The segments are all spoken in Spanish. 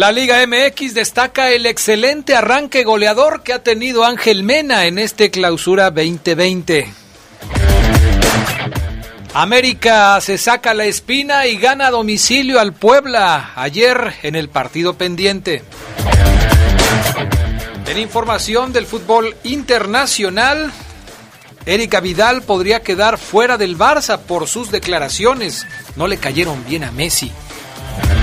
La Liga MX destaca el excelente arranque goleador que ha tenido Ángel Mena en este clausura 2020. América se saca la espina y gana a domicilio al Puebla ayer en el partido pendiente. En información del fútbol internacional, Erika Vidal podría quedar fuera del Barça por sus declaraciones. No le cayeron bien a Messi.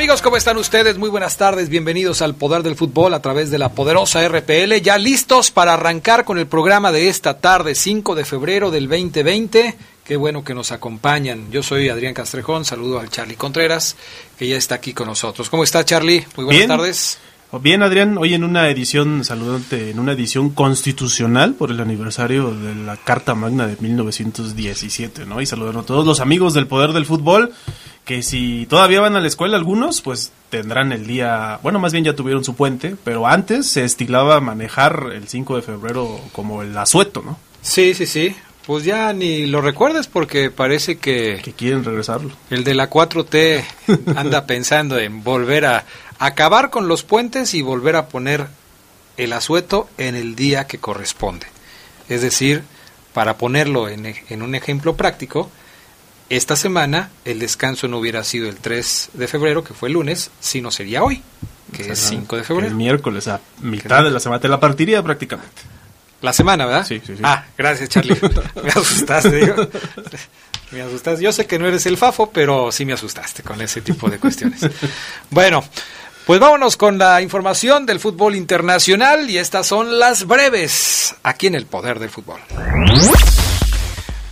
Amigos? ¿Cómo están ustedes? Muy buenas tardes, bienvenidos al Poder del Fútbol a través de la poderosa RPL, ya listos para arrancar con el programa de esta tarde, 5 de febrero del 2020. Qué bueno que nos acompañan. Yo soy Adrián Castrejón, saludo al Charlie Contreras, que ya está aquí con nosotros. ¿Cómo está Charlie? Muy buenas Bien. tardes. Bien, Adrián, hoy en una edición, saludante, en una edición constitucional por el aniversario de la Carta Magna de 1917, ¿no? Y saludando a todos los amigos del Poder del Fútbol, que si todavía van a la escuela algunos, pues tendrán el día, bueno, más bien ya tuvieron su puente, pero antes se estilaba manejar el 5 de febrero como el asueto, ¿no? Sí, sí, sí. Pues ya ni lo recuerdes porque parece que Que quieren regresarlo. el de la 4T anda pensando en volver a acabar con los puentes y volver a poner el asueto en el día que corresponde. Es decir, para ponerlo en, ej- en un ejemplo práctico, esta semana el descanso no hubiera sido el 3 de febrero, que fue el lunes, sino sería hoy, que es 5 de El febrero. miércoles, a mitad de la semana, te la partiría prácticamente. La semana, ¿verdad? Sí, sí, sí. Ah, gracias, Charlie. me asustaste, digo. Me asustaste. Yo sé que no eres el Fafo, pero sí me asustaste con ese tipo de cuestiones. bueno, pues vámonos con la información del fútbol internacional y estas son las breves aquí en el Poder del Fútbol.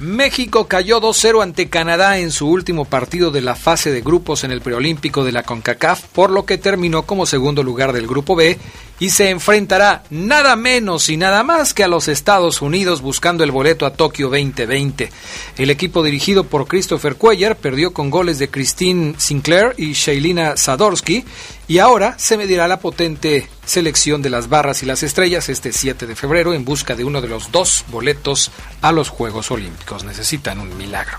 México cayó 2-0 ante Canadá en su último partido de la fase de grupos en el preolímpico de la CONCACAF, por lo que terminó como segundo lugar del grupo B y se enfrentará nada menos y nada más que a los Estados Unidos buscando el boleto a Tokio 2020. El equipo dirigido por Christopher Cuellar perdió con goles de Christine Sinclair y Shailina Sadorsky y ahora se medirá la potente selección de las barras y las estrellas este 7 de febrero en busca de uno de los dos boletos a los Juegos Olímpicos. Necesitan un milagro.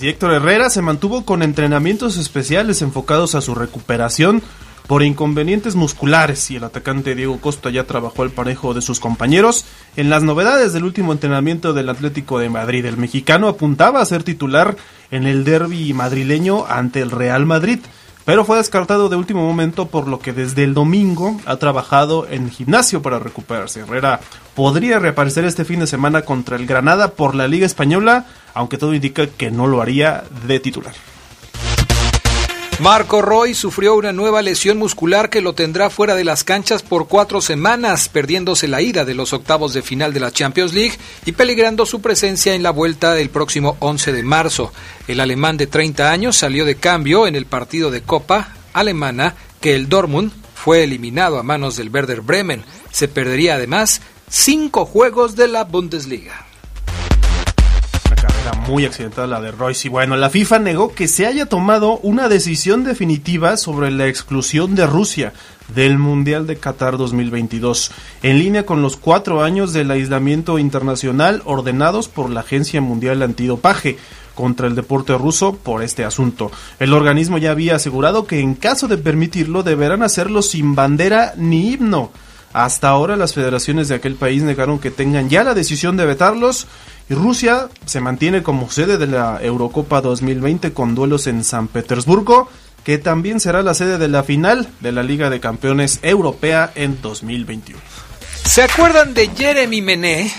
Y Héctor Herrera se mantuvo con entrenamientos especiales enfocados a su recuperación por inconvenientes musculares y el atacante Diego Costa ya trabajó al parejo de sus compañeros. En las novedades del último entrenamiento del Atlético de Madrid, el mexicano apuntaba a ser titular en el derby madrileño ante el Real Madrid, pero fue descartado de último momento por lo que desde el domingo ha trabajado en gimnasio para recuperarse. Herrera podría reaparecer este fin de semana contra el Granada por la Liga Española, aunque todo indica que no lo haría de titular. Marco Roy sufrió una nueva lesión muscular que lo tendrá fuera de las canchas por cuatro semanas, perdiéndose la ida de los octavos de final de la Champions League y peligrando su presencia en la vuelta del próximo 11 de marzo. El alemán de 30 años salió de cambio en el partido de Copa alemana que el Dortmund fue eliminado a manos del Werder Bremen. Se perdería además cinco juegos de la Bundesliga. Caída muy accidental la de Royce. Y bueno, la FIFA negó que se haya tomado una decisión definitiva sobre la exclusión de Rusia del Mundial de Qatar 2022, en línea con los cuatro años del aislamiento internacional ordenados por la Agencia Mundial Antidopaje contra el deporte ruso por este asunto. El organismo ya había asegurado que en caso de permitirlo deberán hacerlo sin bandera ni himno. Hasta ahora las federaciones de aquel país negaron que tengan ya la decisión de vetarlos Rusia se mantiene como sede de la Eurocopa 2020 con duelos en San Petersburgo, que también será la sede de la final de la Liga de Campeones Europea en 2021. ¿Se acuerdan de Jeremy Mené?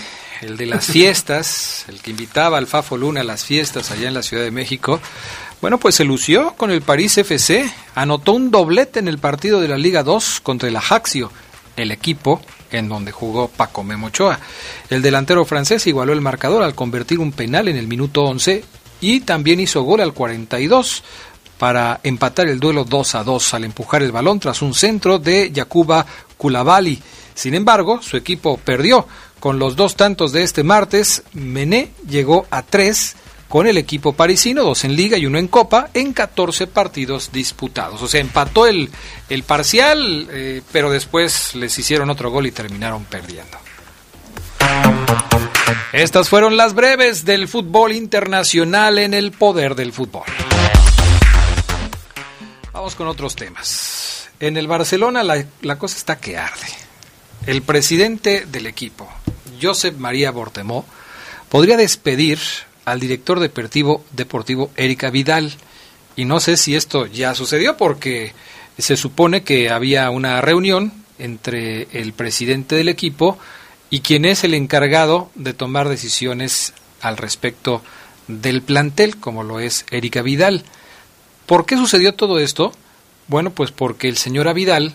el de las fiestas, el que invitaba al Fafo Luna a las fiestas allá en la Ciudad de México, bueno, pues se lució con el París FC, anotó un doblete en el partido de la Liga 2 contra el Ajaxio, el equipo en donde jugó Paco Memochoa. El delantero francés igualó el marcador al convertir un penal en el minuto 11 y también hizo gol al 42 para empatar el duelo 2 a 2 al empujar el balón tras un centro de Yakuba Kulabali. Sin embargo, su equipo perdió con los dos tantos de este martes, Mené llegó a tres con el equipo parisino, dos en liga y uno en copa, en 14 partidos disputados. O sea, empató el, el parcial, eh, pero después les hicieron otro gol y terminaron perdiendo. Estas fueron las breves del fútbol internacional en el poder del fútbol. Vamos con otros temas. En el Barcelona la, la cosa está que arde. El presidente del equipo, Josep María Bortemó, podría despedir al director deportivo, deportivo Erika Vidal. Y no sé si esto ya sucedió porque se supone que había una reunión entre el presidente del equipo y quien es el encargado de tomar decisiones al respecto del plantel, como lo es Erika Vidal. ¿Por qué sucedió todo esto? Bueno, pues porque el señor Vidal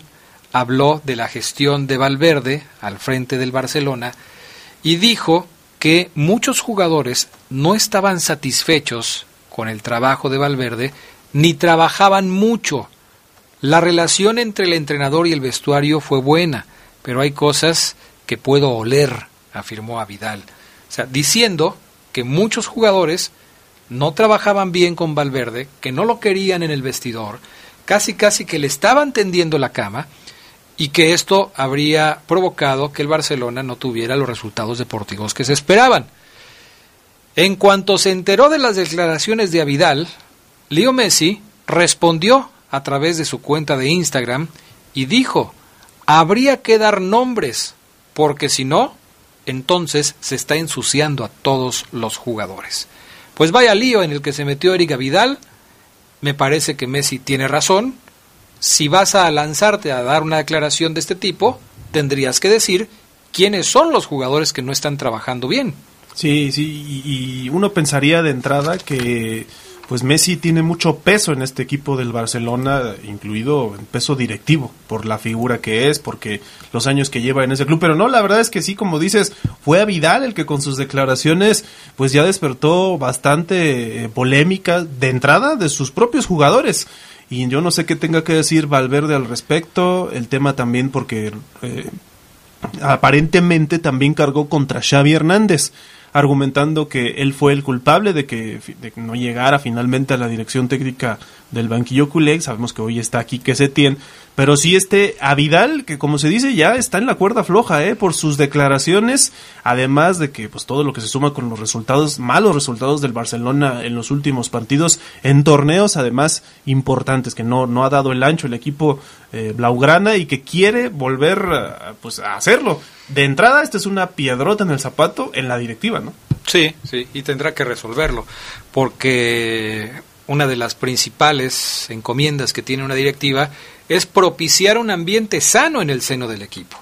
habló de la gestión de Valverde al frente del Barcelona y dijo que muchos jugadores no estaban satisfechos con el trabajo de Valverde ni trabajaban mucho. La relación entre el entrenador y el vestuario fue buena, pero hay cosas que puedo oler, afirmó a. O sea, diciendo que muchos jugadores no trabajaban bien con Valverde, que no lo querían en el vestidor, casi casi que le estaban tendiendo la cama y que esto habría provocado que el Barcelona no tuviera los resultados deportivos que se esperaban. En cuanto se enteró de las declaraciones de Avidal, Leo Messi respondió a través de su cuenta de Instagram y dijo, habría que dar nombres, porque si no, entonces se está ensuciando a todos los jugadores. Pues vaya lío en el que se metió Erika Vidal, me parece que Messi tiene razón, si vas a lanzarte a dar una declaración de este tipo, tendrías que decir quiénes son los jugadores que no están trabajando bien. Sí, sí, y, uno pensaría de entrada que pues Messi tiene mucho peso en este equipo del Barcelona, incluido el peso directivo, por la figura que es, porque los años que lleva en ese club. Pero no, la verdad es que sí, como dices, fue a Vidal el que con sus declaraciones, pues ya despertó bastante eh, polémica de entrada de sus propios jugadores y yo no sé qué tenga que decir Valverde al respecto, el tema también porque eh, aparentemente también cargó contra Xavi Hernández argumentando que él fue el culpable de que, no llegara finalmente a la dirección técnica del banquillo culé. Sabemos que hoy está aquí que se tiene, pero sí este a que como se dice ya está en la cuerda floja, ¿eh? por sus declaraciones, además de que pues todo lo que se suma con los resultados, malos resultados del Barcelona en los últimos partidos, en torneos además importantes, que no, no ha dado el ancho el equipo eh, Blaugrana y que quiere volver pues a hacerlo de entrada, esta es una piedrota en el zapato en la directiva, ¿no? Sí, sí, y tendrá que resolverlo, porque una de las principales encomiendas que tiene una directiva es propiciar un ambiente sano en el seno del equipo.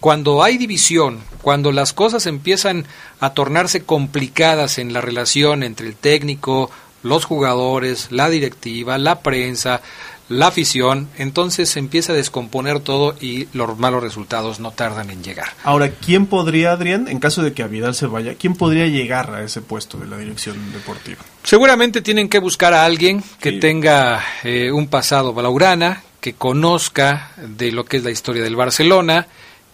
Cuando hay división, cuando las cosas empiezan a tornarse complicadas en la relación entre el técnico, los jugadores, la directiva, la prensa, la afición, entonces se empieza a descomponer todo y los malos resultados no tardan en llegar. Ahora, ¿quién podría, Adrián, en caso de que Avidal se vaya, quién podría llegar a ese puesto de la dirección deportiva? Seguramente tienen que buscar a alguien que tenga eh, un pasado blaugrana, que conozca de lo que es la historia del Barcelona,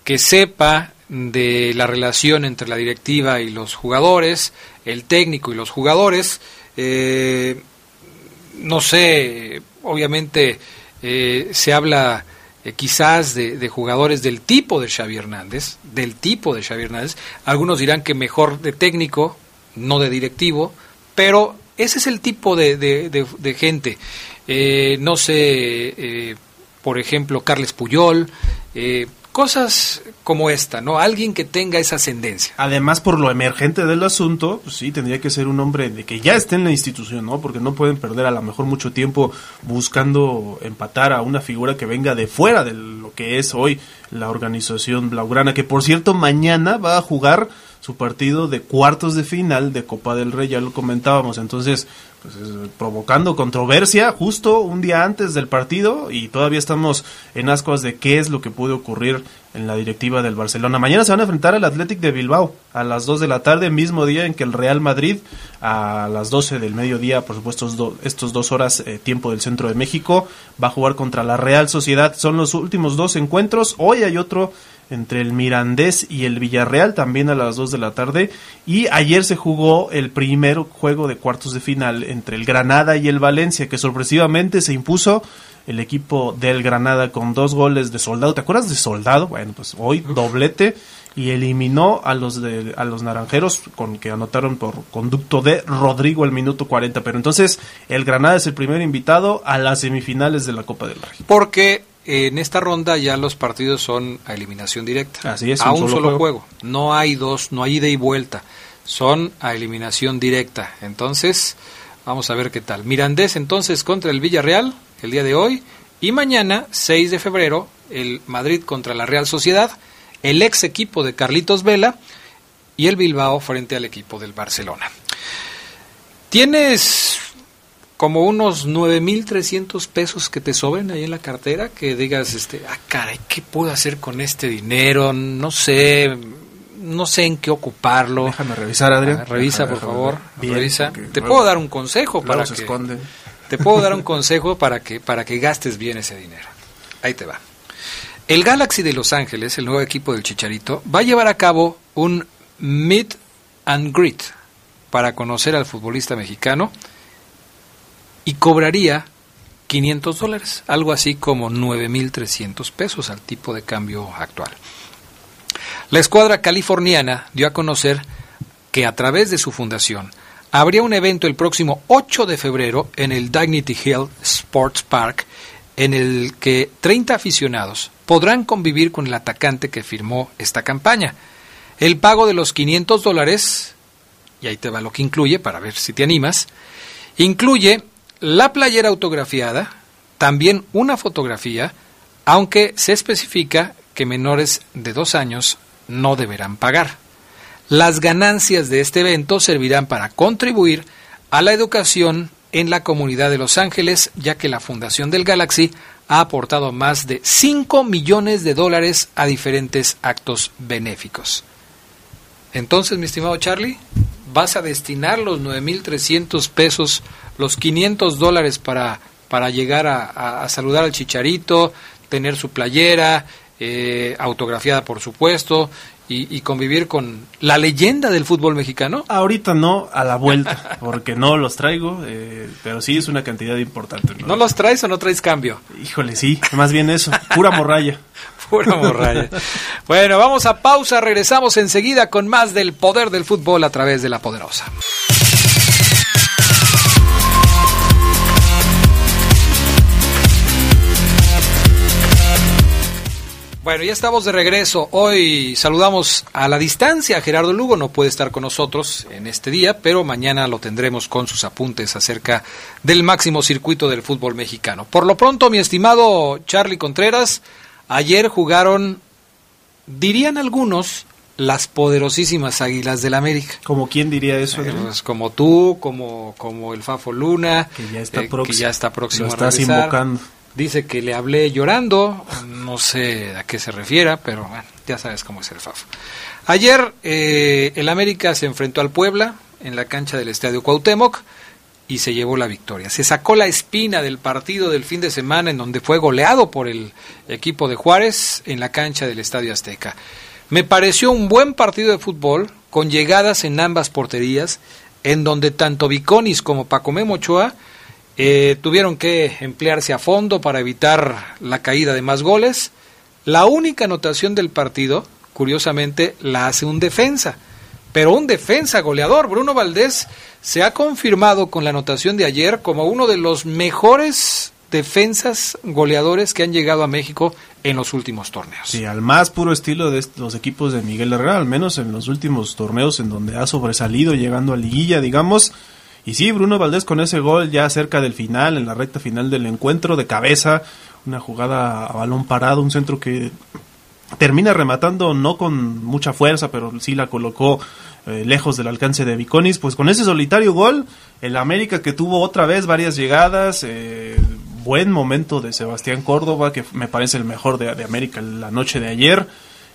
que sepa de la relación entre la directiva y los jugadores, el técnico y los jugadores. Eh, no sé, obviamente eh, se habla eh, quizás de, jugadores del tipo de Xavi Hernández, del tipo de Xavi Hernández. Algunos dirán que mejor de técnico, no de directivo, pero ese es el tipo de, de gente. no sé, por ejemplo, Carles Puyol, cosas como esta, ¿no? Alguien que tenga esa ascendencia. Además, por lo emergente del asunto, pues sí, tendría que ser un hombre de que ya esté en la institución, ¿no? Porque no pueden perder a lo mejor mucho tiempo buscando empatar a una figura que venga de fuera de lo que es hoy la organización blaugrana, que por cierto mañana va a jugar su partido de cuartos de final de Copa del Rey, ya lo comentábamos, entonces pues, provocando controversia justo un día antes del partido y todavía estamos en ascuas de qué es lo que puede ocurrir en la directiva del Barcelona. Mañana se van a enfrentar al Athletic de Bilbao a las 2 de la tarde, mismo día en que el Real Madrid a las 12 del mediodía, por supuesto estos dos horas eh, tiempo del centro de México, va a jugar contra la Real Sociedad. Son los últimos dos encuentros. Hoy hay otro entre el Mirandés y el Villarreal, también a las 2 de la tarde. Y ayer se jugó el primer juego de cuartos de final entre el Granada y el Valencia, que sorpresivamente se impuso el equipo del Granada con dos goles de soldado. ¿Te acuerdas de soldado? Bueno, pues hoy doblete y eliminó a los de a los naranjeros con que anotaron por conducto de Rodrigo el minuto 40, pero entonces el Granada es el primer invitado a las semifinales de la Copa del Rey. Porque en esta ronda ya los partidos son a eliminación directa. Así es, a un, solo, juego. No hay dos, no hay ida y vuelta. Son a eliminación directa. Entonces, vamos a ver qué tal. Mirandés entonces contra el Villarreal el día de hoy y mañana, 6 de febrero, el Madrid contra la Real Sociedad, el ex equipo de Carlitos Vela y el Bilbao frente al equipo del Barcelona. Tienes como unos 9.300 pesos que te sobren ahí en la cartera, que digas, este, ah, caray, ¿qué puedo hacer con este dinero? No sé, no sé en qué ocuparlo. Déjame revisar, Adrián. Ah, revisa, por favor. revisa. Te puedo dar un consejo para que... Te puedo dar un consejo para que, para que gastes bien ese dinero. Ahí te va. El Galaxy de Los Ángeles, el nuevo equipo del Chicharito, va a llevar a cabo un meet and greet para conocer al futbolista mexicano y cobraría 500 dólares, algo así como 9.300 pesos al tipo de cambio actual. La escuadra californiana dio a conocer que a través de su fundación habría un evento el próximo 8 de febrero en el Dignity Hill Sports Park en el que 30 aficionados podrán convivir con el atacante que firmó esta campaña. El pago de los 500 dólares, y ahí te va lo que incluye para ver si te animas, incluye la playera autografiada, también una fotografía, aunque se especifica que menores de dos años no deberán pagar. Las ganancias de este evento servirán para contribuir a la educación en la comunidad de Los Ángeles, ya que la Fundación del Galaxy ha aportado más de 5 millones de dólares a diferentes actos benéficos. Entonces, mi estimado Charlie, vas a destinar los 9.300 pesos los 500 dólares para, para llegar a, saludar al chicharito, tener su playera, eh, autografiada por supuesto, y, convivir con la leyenda del fútbol mexicano? Ahorita no, a la vuelta, porque no los traigo, eh, pero sí es una cantidad importante. ¿no? los traes o no traes cambio? Híjole, sí, más bien eso, pura morralla. pura morralla. bueno, vamos a pausa, regresamos enseguida con más del poder del fútbol a través de la poderosa. Bueno, ya estamos de regreso. Hoy saludamos a la distancia a Gerardo Lugo. No puede estar con nosotros en este día, pero mañana lo tendremos con sus apuntes acerca del máximo circuito del fútbol mexicano. Por lo pronto, mi estimado Charlie Contreras, ayer jugaron, dirían algunos, las poderosísimas Águilas del América. ¿Como quién diría eso? Eh, pues como tú, como, como el Fafo Luna, que ya está, eh, próximo, que ya está próximo lo estás invocando. Dice que le hablé llorando, no sé a qué se refiera, pero bueno, ya sabes cómo es el FAF. Ayer eh, el América se enfrentó al Puebla en la cancha del Estadio Cuauhtémoc y se llevó la victoria. Se sacó la espina del partido del fin de semana en donde fue goleado por el equipo de Juárez en la cancha del Estadio Azteca. Me pareció un buen partido de fútbol, con llegadas en ambas porterías, en donde tanto Viconis como Pacomé Mochoa eh, tuvieron que emplearse a fondo para evitar la caída de más goles. La única anotación del partido, curiosamente, la hace un defensa, pero un defensa goleador. Bruno Valdés se ha confirmado con la anotación de ayer como uno de los mejores defensas goleadores que han llegado a México en los últimos torneos. Sí, al más puro estilo de los equipos de Miguel Herrera, al menos en los últimos torneos en donde ha sobresalido llegando a liguilla, digamos. Y sí, Bruno Valdés con ese gol ya cerca del final, en la recta final del encuentro, de cabeza, una jugada a balón parado, un centro que termina rematando no con mucha fuerza, pero sí la colocó eh, lejos del alcance de Viconis. Pues con ese solitario gol, el América que tuvo otra vez varias llegadas, eh, buen momento de Sebastián Córdoba, que me parece el mejor de, de América la noche de ayer.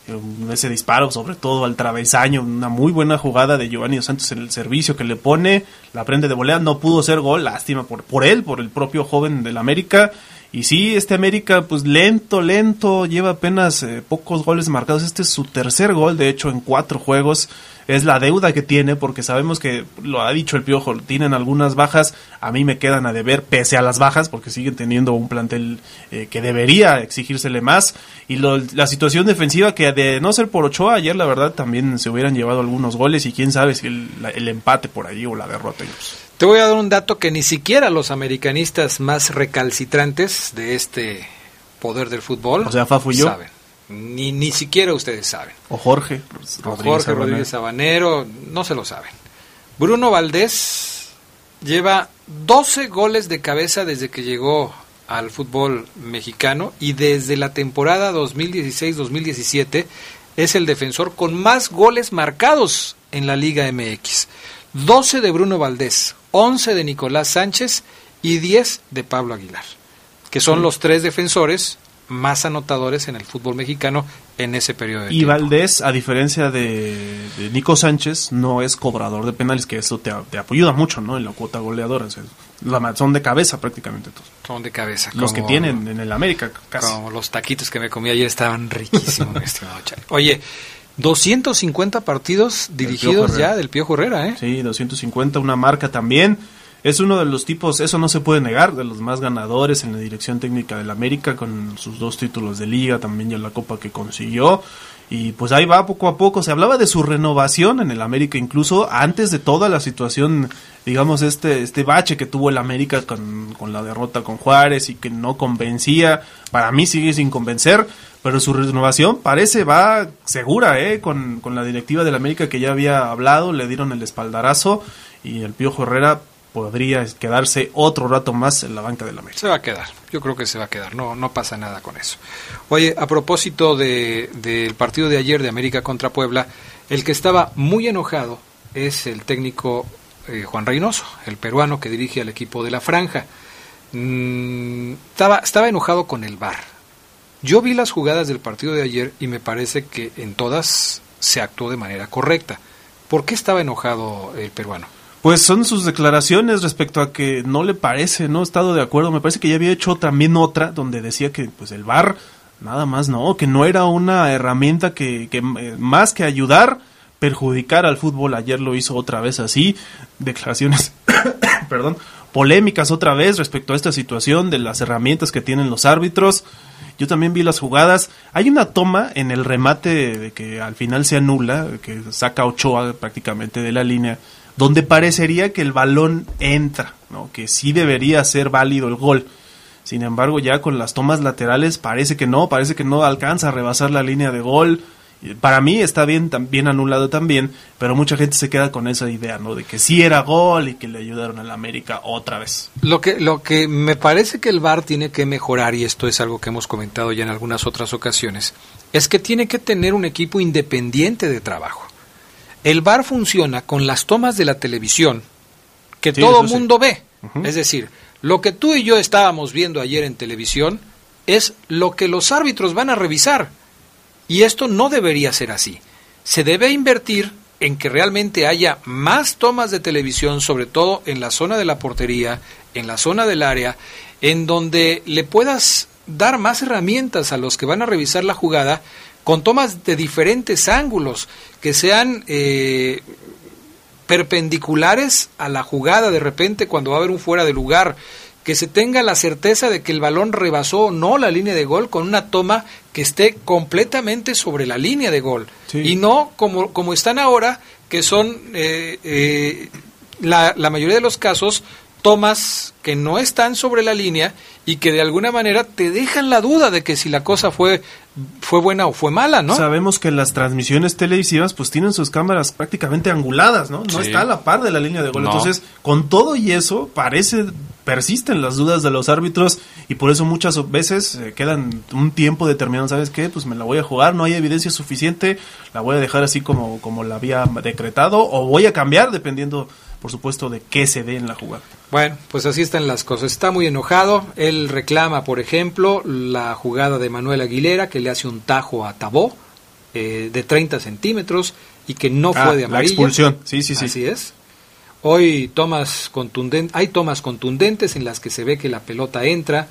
Eh, ese disparo, sobre todo al travesaño, una muy buena jugada de Giovanni Santos en el servicio que le pone, la prende de volea, no pudo ser gol, lástima por, por él, por el propio joven del América. Y sí, este América, pues lento, lento, lleva apenas eh, pocos goles marcados. Este es su tercer gol, de hecho, en cuatro juegos es la deuda que tiene, porque sabemos que, lo ha dicho el Piojo, tienen algunas bajas, a mí me quedan a deber pese a las bajas, porque siguen teniendo un plantel eh, que debería exigírsele más, y la situación defensiva que de no ser por Ochoa, ayer la verdad también se hubieran llevado algunos goles, y quién sabe si el, empate por ahí o la derrota. Te voy a dar un dato que ni siquiera los americanistas más recalcitrantes de este poder del fútbol o sea, yo. saben. Ni, ni siquiera ustedes saben. O Jorge. o Jorge Rodríguez Sabanero, no se lo saben. Bruno Valdés lleva 12 goles de cabeza desde que llegó al fútbol mexicano y desde la temporada 2016-2017 es el defensor con más goles marcados en la Liga MX. 12 de Bruno Valdés, 11 de Nicolás Sánchez y 10 de Pablo Aguilar, que son los tres defensores más anotadores en el fútbol mexicano en ese periodo de y Valdés, a diferencia de, Nico Sánchez, no es cobrador de penales, que eso te, te ayuda mucho ¿no? en la cuota goleadora. son de cabeza prácticamente todos. Son de cabeza. Los que tienen en el América, casi. Como los taquitos que me comí ayer estaban riquísimos, Oye, 250 partidos dirigidos ya del Pío Herrera, ¿eh? Sí, 250, una marca también es uno de los tipos, eso no se puede negar, de los más ganadores en la dirección técnica del América con sus dos títulos de liga, también ya la copa que consiguió. Y pues ahí va poco a poco. Se hablaba de su renovación en el América, incluso antes de toda la situación, digamos, este, este bache que tuvo el América con, con la derrota con Juárez y que no convencía. Para mí sigue sin convencer, pero su renovación parece va segura, ¿eh? Con, con la directiva del América que ya había hablado, le dieron el espaldarazo y el Piojo Herrera podría quedarse otro rato más en la banca de la América. Se va a quedar, yo creo que se va a quedar, no, no pasa nada con eso. Oye, a propósito del partido de ayer de América contra Puebla, el que estaba muy enojado es el técnico eh, Juan Reynoso, el peruano que dirige al equipo de la Franja. Mm, estaba, estaba enojado con el VAR. Yo vi las jugadas del partido de ayer y me parece que en todas se actuó de manera correcta. ¿Por qué estaba enojado el peruano? Pues son sus declaraciones respecto a que no le parece, no he estado de acuerdo. Me parece que ya había hecho también otra donde decía que pues el VAR nada más no, que no era una herramienta que, que eh, más que ayudar perjudicar al fútbol. Ayer lo hizo otra vez así, declaraciones, perdón, polémicas otra vez respecto a esta situación de las herramientas que tienen los árbitros. Yo también vi las jugadas. Hay una toma en el remate de que al final se anula, que saca Ochoa prácticamente de la línea donde parecería que el balón entra, ¿no? que sí debería ser válido el gol. Sin embargo, ya con las tomas laterales parece que no, parece que no alcanza a rebasar la línea de gol. Para mí está bien, bien anulado también, pero mucha gente se queda con esa idea, ¿no? De que sí era gol y que le ayudaron al América otra vez. Lo que, lo que me parece que el VAR tiene que mejorar, y esto es algo que hemos comentado ya en algunas otras ocasiones, es que tiene que tener un equipo independiente de trabajo. El bar funciona con las tomas de la televisión que todo el mundo ve. Es decir, lo que tú y yo estábamos viendo ayer en televisión es lo que los árbitros van a revisar. Y esto no debería ser así. Se debe invertir en que realmente haya más tomas de televisión, sobre todo en la zona de la portería, en la zona del área, en donde le puedas dar más herramientas a los que van a revisar la jugada con tomas de diferentes ángulos, que sean eh, perpendiculares a la jugada de repente cuando va a haber un fuera de lugar, que se tenga la certeza de que el balón rebasó o no la línea de gol con una toma que esté completamente sobre la línea de gol. Y no como, como están ahora, que son eh, eh, la, la mayoría de los casos tomas que no están sobre la línea y que de alguna manera te dejan la duda de que si la cosa fue fue buena o fue mala, ¿no? Sabemos que las transmisiones televisivas pues tienen sus cámaras prácticamente anguladas, ¿no? No está a la par de la línea de gol. Entonces, con todo y eso, parece persisten las dudas de los árbitros y por eso muchas veces eh, quedan un tiempo determinado, ¿sabes qué? Pues me la voy a jugar, no hay evidencia suficiente, la voy a dejar así como, como la había decretado o voy a cambiar dependiendo, por supuesto, de qué se dé en la jugada. Bueno, pues así están las cosas. Está muy enojado. Él reclama, por ejemplo, la jugada de Manuel Aguilera, que le hace un tajo a Tabó eh, de 30 centímetros y que no fue ah, de amarilla. La expulsión, sí, sí, sí. Así es. Hoy tomas contundentes, hay tomas contundentes en las que se ve que la pelota entra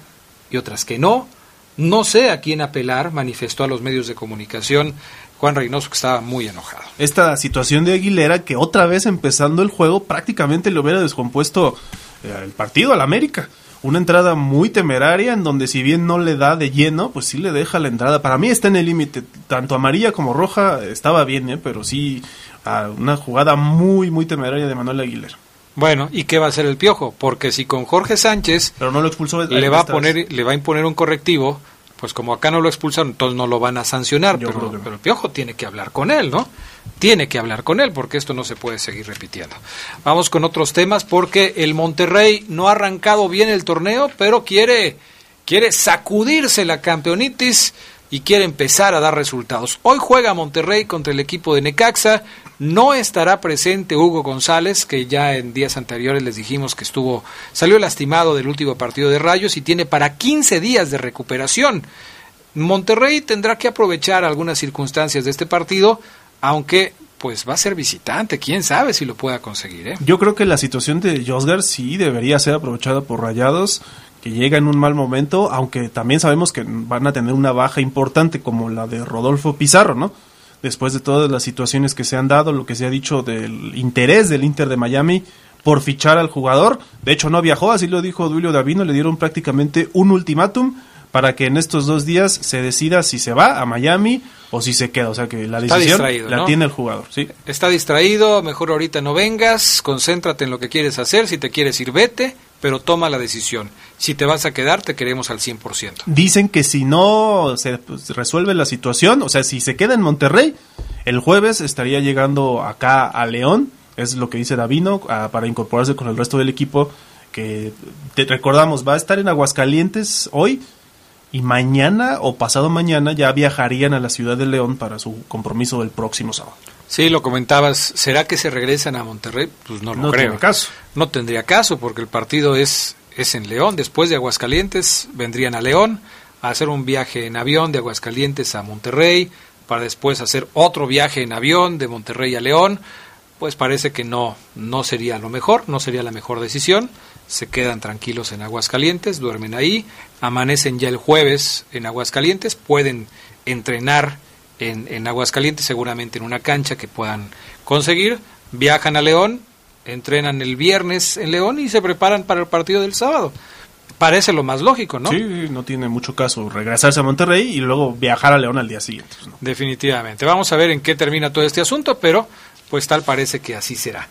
y otras que no. No sé a quién apelar, manifestó a los medios de comunicación Juan Reynoso que estaba muy enojado. Esta situación de Aguilera que otra vez empezando el juego prácticamente le hubiera descompuesto el partido al América. Una entrada muy temeraria en donde si bien no le da de lleno, pues sí le deja la entrada. Para mí está en el límite. Tanto amarilla como roja estaba bien, ¿eh? pero sí una jugada muy, muy temeraria de Manuel Aguilera. Bueno, ¿y qué va a hacer el Piojo? Porque si con Jorge Sánchez pero no lo expulsó, le va a poner le va a imponer un correctivo, pues como acá no lo expulsaron, entonces no lo van a sancionar, pero, el Piojo tiene que hablar con él, ¿no? Tiene que hablar con él porque esto no se puede seguir repitiendo. Vamos con otros temas porque el Monterrey no ha arrancado bien el torneo, pero quiere quiere sacudirse la campeonitis y quiere empezar a dar resultados. Hoy juega Monterrey contra el equipo de Necaxa. No estará presente Hugo González, que ya en días anteriores les dijimos que estuvo, salió lastimado del último partido de Rayos y tiene para 15 días de recuperación. Monterrey tendrá que aprovechar algunas circunstancias de este partido, aunque pues va a ser visitante, quién sabe si lo pueda conseguir. ¿eh? Yo creo que la situación de Josgar sí debería ser aprovechada por Rayados, que llega en un mal momento, aunque también sabemos que van a tener una baja importante como la de Rodolfo Pizarro, ¿no? Después de todas las situaciones que se han dado, lo que se ha dicho del interés del Inter de Miami por fichar al jugador. De hecho, no viajó, así lo dijo Duilio Davino, le dieron prácticamente un ultimátum para que en estos dos días se decida si se va a Miami o si se queda. O sea que la decisión la tiene el jugador. ¿sí? Está distraído, mejor ahorita no vengas, concéntrate en lo que quieres hacer, si te quieres ir, vete pero toma la decisión. Si te vas a quedar, te queremos al 100%. Dicen que si no se pues, resuelve la situación, o sea, si se queda en Monterrey, el jueves estaría llegando acá a León, es lo que dice Davino, para incorporarse con el resto del equipo, que te recordamos, va a estar en Aguascalientes hoy y mañana o pasado mañana ya viajarían a la ciudad de León para su compromiso del próximo sábado. Sí, lo comentabas. ¿Será que se regresan a Monterrey? Pues no lo creo. caso. No tendría caso porque el partido es, es en León. Después de Aguascalientes vendrían a León a hacer un viaje en avión de Aguascalientes a Monterrey para después hacer otro viaje en avión de Monterrey a León. Pues parece que no, no sería lo mejor, no sería la mejor decisión. Se quedan tranquilos en Aguascalientes, duermen ahí, amanecen ya el jueves en Aguascalientes, pueden entrenar en, en Aguascalientes, seguramente en una cancha que puedan conseguir. Viajan a León, entrenan el viernes en León y se preparan para el partido del sábado. Parece lo más lógico, ¿no? Sí, no tiene mucho caso regresarse a Monterrey y luego viajar a León al día siguiente. Pues, Definitivamente. Vamos a ver en qué termina todo este asunto, pero pues tal parece que así será.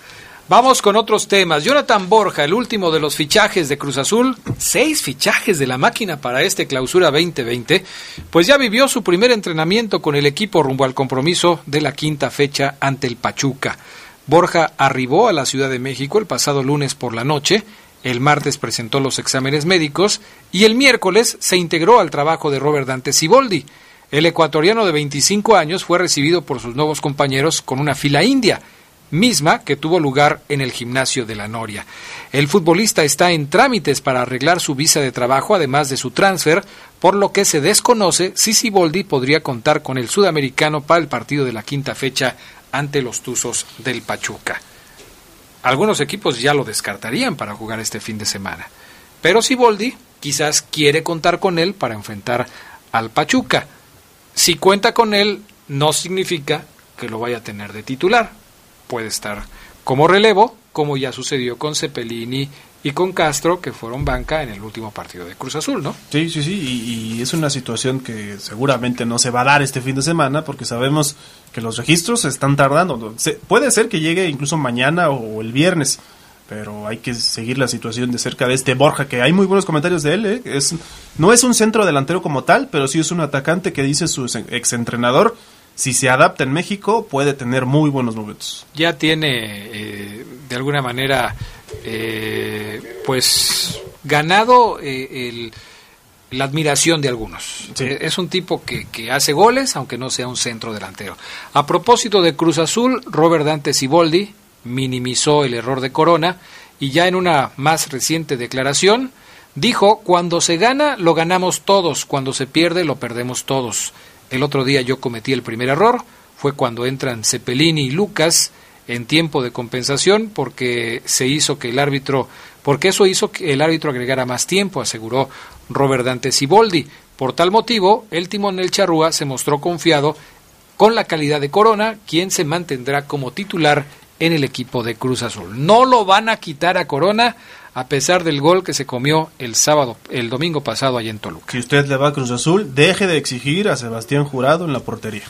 Vamos con otros temas. Jonathan Borja, el último de los fichajes de Cruz Azul, seis fichajes de la máquina para este clausura 2020, pues ya vivió su primer entrenamiento con el equipo rumbo al compromiso de la quinta fecha ante el Pachuca. Borja arribó a la Ciudad de México el pasado lunes por la noche, el martes presentó los exámenes médicos y el miércoles se integró al trabajo de Robert Dante Siboldi. El ecuatoriano de 25 años fue recibido por sus nuevos compañeros con una fila india misma que tuvo lugar en el gimnasio de la Noria. El futbolista está en trámites para arreglar su visa de trabajo, además de su transfer, por lo que se desconoce si Siboldi podría contar con el sudamericano para el partido de la quinta fecha ante los Tuzos del Pachuca. Algunos equipos ya lo descartarían para jugar este fin de semana, pero Siboldi quizás quiere contar con él para enfrentar al Pachuca. si cuenta con él, no significa que lo vaya a tener de titular. Puede estar como relevo, como ya sucedió con Cepelini y con Castro, que fueron banca en el último partido de Cruz Azul, ¿no? Sí, sí, sí, y, es una situación que seguramente no se va a dar este fin de semana, porque sabemos que los registros están tardando. puede ser que llegue incluso mañana o el viernes, pero hay que seguir la situación de cerca de este Borja, que hay muy buenos comentarios de él. ¿eh? Es, no es un centro delantero como tal, pero sí es un atacante que dice su exentrenador si se adapta en México, puede tener muy buenos momentos. Ya tiene, eh, de alguna manera, eh, pues ganado eh, la admiración de algunos. Es un tipo que, que, hace goles, aunque no sea un centro delantero. A propósito de Cruz Azul, Robert Dante Siboldi minimizó el error de Corona y ya en una más reciente declaración dijo, cuando se gana, lo ganamos todos, cuando se pierde, lo perdemos todos. El otro día yo cometí el primer error, fue cuando entran Cepelini y Lucas en tiempo de compensación porque se hizo que el árbitro, porque eso hizo que el árbitro agregara más tiempo, aseguró Robert Dante Siboldi. Por tal motivo, el timonel Charrúa se mostró confiado con la calidad de Corona, quien se mantendrá como titular en el equipo de Cruz Azul. No lo van a quitar a Corona a pesar del gol que se comió el sábado, el domingo pasado allá en Toluca. Si usted le va a Cruz Azul, deje de exigir a Sebastián Jurado en la portería.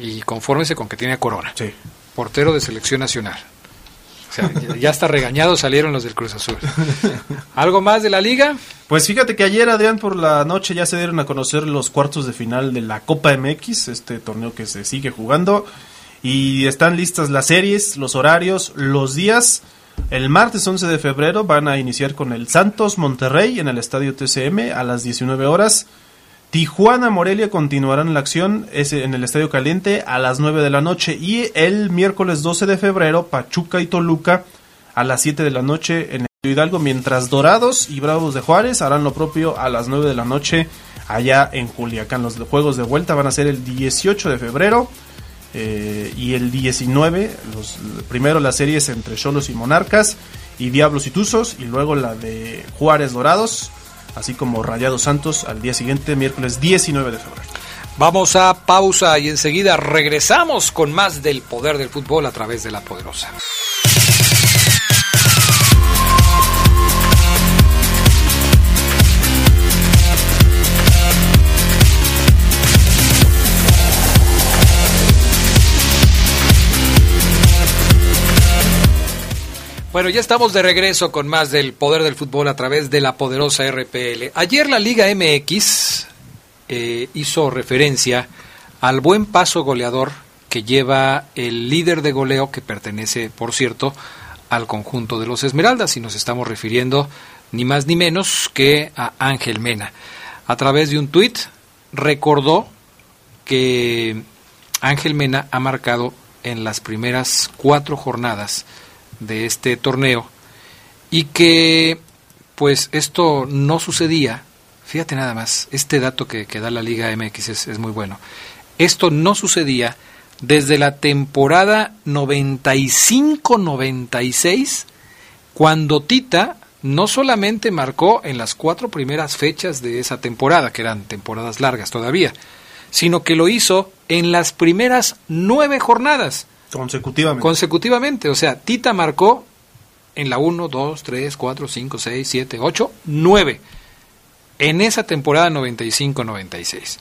Y confórmese con que tiene a Corona. Sí. Portero de selección nacional. O sea, ya está regañado salieron los del Cruz Azul. ¿Algo más de la liga? Pues fíjate que ayer, Adrián, por la noche ya se dieron a conocer los cuartos de final de la Copa MX, este torneo que se sigue jugando. Y están listas las series, los horarios, los días. El martes 11 de febrero van a iniciar con el Santos Monterrey en el estadio TCM a las 19 horas. Tijuana Morelia continuarán la acción en el Estadio Caliente a las 9 de la noche y el miércoles 12 de febrero Pachuca y Toluca a las 7 de la noche en el Hidalgo, mientras Dorados y Bravos de Juárez harán lo propio a las 9 de la noche allá en Culiacán. Los juegos de vuelta van a ser el 18 de febrero eh, y el 19, los, primero las series entre Cholos y Monarcas y Diablos y Tuzos, y luego la de Juárez Dorados, así como Rayados Santos al día siguiente, miércoles 19 de febrero. Vamos a pausa y enseguida regresamos con más del poder del fútbol a través de la poderosa. Bueno, ya estamos de regreso con más del poder del fútbol a través de la poderosa RPL. Ayer la Liga MX eh, hizo referencia al buen paso goleador que lleva el líder de goleo que pertenece, por cierto, al conjunto de los Esmeraldas y nos estamos refiriendo ni más ni menos que a Ángel Mena. A través de un tuit recordó que Ángel Mena ha marcado en las primeras cuatro jornadas de este torneo y que pues esto no sucedía, fíjate nada más, este dato que, da la Liga MX es, es muy bueno, esto no sucedía desde la temporada 95-96, cuando Tita no solamente marcó en las cuatro primeras fechas de esa temporada, que eran temporadas largas todavía, sino que lo hizo en las primeras nueve jornadas. Consecutivamente. Consecutivamente. O sea, Tita marcó en la 1, 2, 3, 4, 5, 6, 7, 8, 9. En esa temporada 95-96.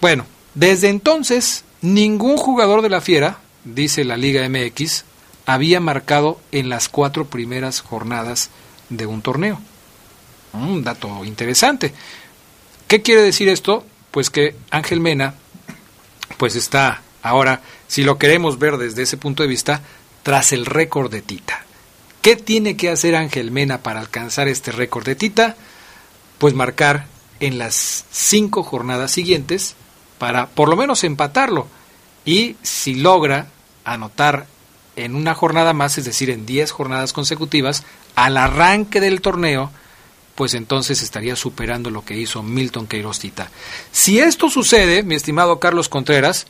Bueno, desde entonces, ningún jugador de la Fiera, dice la Liga MX, había marcado en las cuatro primeras jornadas de un torneo. Un dato interesante. ¿Qué quiere decir esto? Pues que Ángel Mena, pues está ahora si lo queremos ver desde ese punto de vista, tras el récord de Tita. ¿Qué tiene que hacer Ángel Mena para alcanzar este récord de Tita? Pues marcar en las cinco jornadas siguientes para por lo menos empatarlo. Y si logra anotar en una jornada más, es decir, en diez jornadas consecutivas, al arranque del torneo, pues entonces estaría superando lo que hizo Milton Queiroz Tita. Si esto sucede, mi estimado Carlos Contreras,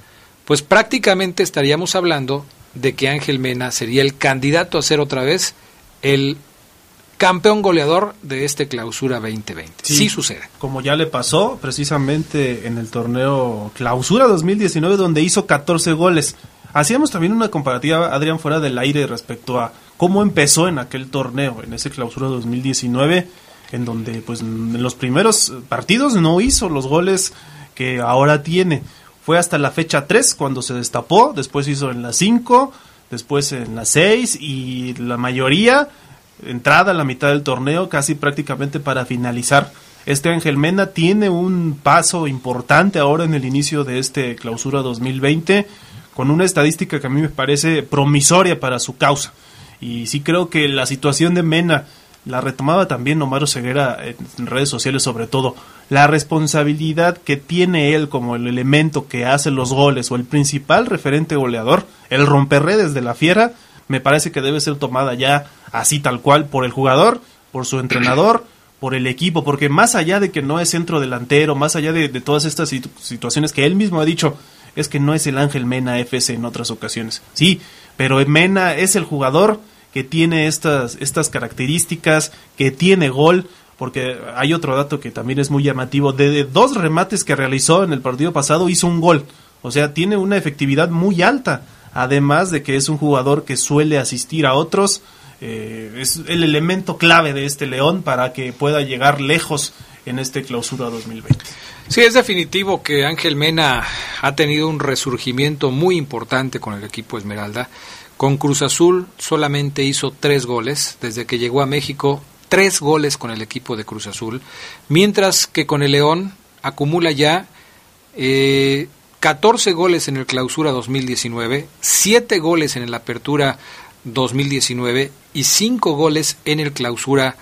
pues prácticamente estaríamos hablando de que Ángel Mena sería el candidato a ser otra vez el campeón goleador de este clausura 2020. Sí, sucede. Como ya le pasó precisamente en el torneo clausura 2019 donde hizo 14 goles. Hacíamos también una comparativa, Adrián, fuera del aire respecto a cómo empezó en aquel torneo, en ese clausura 2019, en donde pues en los primeros partidos no hizo los goles que ahora tiene. Fue hasta la fecha 3 cuando se destapó, después hizo en la 5, después en la 6 y la mayoría entrada a la mitad del torneo, casi prácticamente para finalizar. Este Ángel Mena tiene un paso importante ahora en el inicio de este clausura 2020, con una estadística que a mí me parece promisoria para su causa. Y sí creo que la situación de Mena la retomaba también Omar Ceguera en redes sociales sobre todo, la responsabilidad que tiene él como el elemento que hace los goles o el principal referente goleador, el romperredes de la fiera, me parece que debe ser tomada ya así tal cual por el jugador, por su entrenador, por el equipo, porque más allá de que no es centro delantero, más allá de, todas estas situaciones que él mismo ha dicho, es que no es el Ángel Mena FC en otras ocasiones. Sí, pero Mena es el jugador que tiene estas, estas características, que tiene gol, porque hay otro dato que también es muy llamativo, de dos remates que realizó en el partido pasado hizo un gol, o sea, tiene una efectividad muy alta además de que es un jugador que suele asistir a otros, eh, es el elemento clave de este León para que pueda llegar lejos en este clausura 2020. Sí, es definitivo que Ángel Mena ha tenido un resurgimiento muy importante con el equipo Esmeralda. Con Cruz Azul solamente hizo tres goles desde que llegó a México, tres goles con el equipo de Cruz Azul, mientras que con el León acumula ya eh, 14 goles en el clausura 2019, 7 goles en el apertura 2019 y 5 goles en el clausura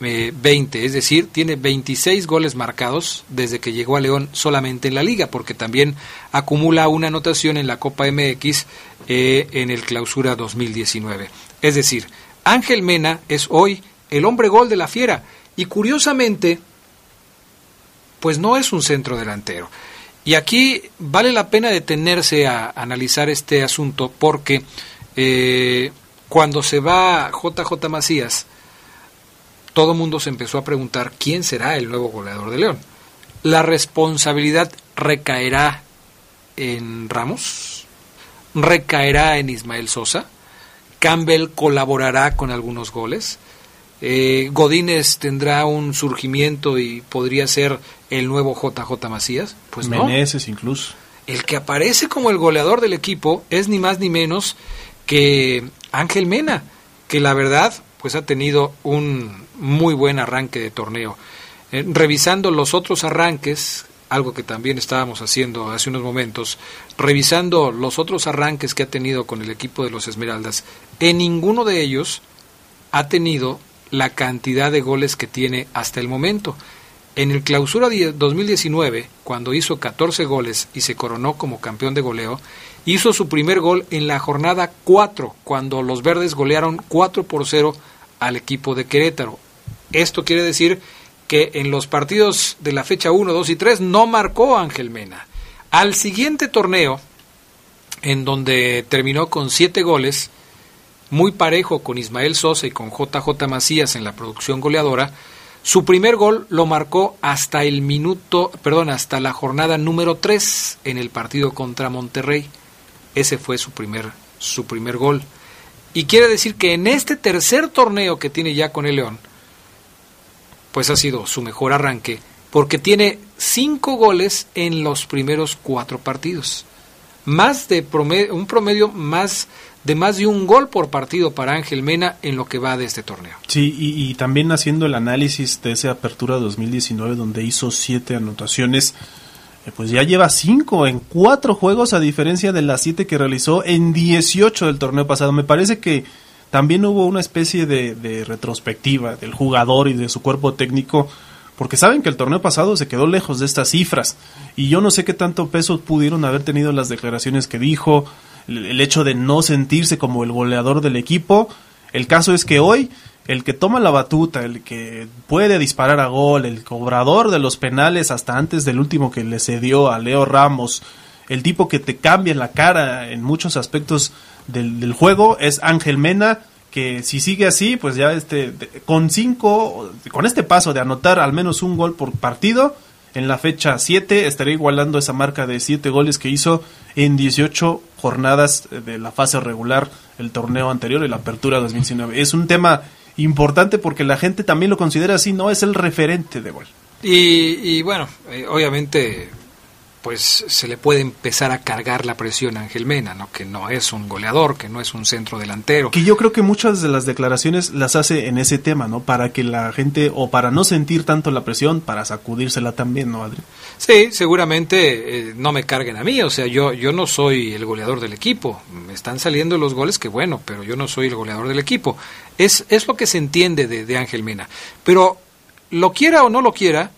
2020. Es decir, tiene 26 goles marcados desde que llegó a León solamente en la liga, porque también acumula una anotación en la Copa MX eh, en el clausura 2019. Es decir, Ángel Mena es hoy el hombre gol de la fiera y curiosamente, pues no es un centro delantero. Y aquí vale la pena detenerse a analizar este asunto porque eh, cuando se va JJ Macías, todo el mundo se empezó a preguntar quién será el nuevo goleador de León. La responsabilidad recaerá en Ramos, recaerá en Ismael Sosa, Campbell colaborará con algunos goles, eh, Godínez tendrá un surgimiento y podría ser el nuevo JJ Macías. Pues no. incluso. El que aparece como el goleador del equipo es ni más ni menos que Ángel Mena, que la verdad pues ha tenido un muy buen arranque de torneo. Eh, revisando los otros arranques, algo que también estábamos haciendo hace unos momentos, revisando los otros arranques que ha tenido con el equipo de los Esmeraldas, en ninguno de ellos ha tenido la cantidad de goles que tiene hasta el momento. En el clausura 2019, cuando hizo 14 goles y se coronó como campeón de goleo, hizo su primer gol en la jornada 4, cuando los verdes golearon 4 por 0 al equipo de Querétaro. Esto quiere decir que en los partidos de la fecha 1, 2 y 3 no marcó Ángel Mena. Al siguiente torneo, en donde terminó con 7 goles, muy parejo con Ismael Sosa y con JJ Macías en la producción goleadora, su primer gol lo marcó hasta el minuto, perdón, hasta la jornada número 3 en el partido contra Monterrey. Ese fue su primer, su primer gol. Y quiere decir que en este tercer torneo que tiene ya con el León, pues ha sido su mejor arranque, porque tiene cinco goles en los primeros cuatro partidos. Más de promedio, un promedio más de más de un gol por partido para Ángel Mena en lo que va de este torneo. Sí, y, también haciendo el análisis de esa apertura 2019 donde hizo siete anotaciones, eh, pues ya lleva cinco en cuatro juegos a diferencia de las siete que realizó en 18 del torneo pasado. Me parece que también hubo una especie de, retrospectiva del jugador y de su cuerpo técnico porque saben que el torneo pasado se quedó lejos de estas cifras y yo no sé qué tanto peso pudieron haber tenido las declaraciones que dijo, el hecho de no sentirse como el goleador del equipo. El caso es que hoy el que toma la batuta, el que puede disparar a gol, el cobrador de los penales hasta antes del último que le cedió a Leo Ramos, el tipo que te cambia la cara en muchos aspectos del, juego es Ángel Mena, que si sigue así, pues ya este, con cinco, con este paso de anotar al menos un gol por partido, en la fecha 7 estaría igualando esa marca de 7 goles que hizo en 18 jornadas de la fase regular el torneo anterior y la apertura 2019. Es un tema importante porque la gente también lo considera así, no es el referente de gol. Y, bueno, eh, obviamente pues se le puede empezar a cargar la presión a Ángel Mena, ¿no? que no es un goleador, que no es un centro delantero. Que yo creo que muchas de las declaraciones las hace en ese tema, ¿no? Para que la gente, o para no sentir tanto la presión, para sacudírsela también, ¿no, Adri? Sí, seguramente eh, no me carguen a mí, o sea, yo, yo no soy el goleador del equipo. Me están saliendo los goles, que bueno, pero yo no soy el goleador del equipo. Es, es lo que se entiende de, de Ángel Mena. Pero lo quiera o no lo quiera,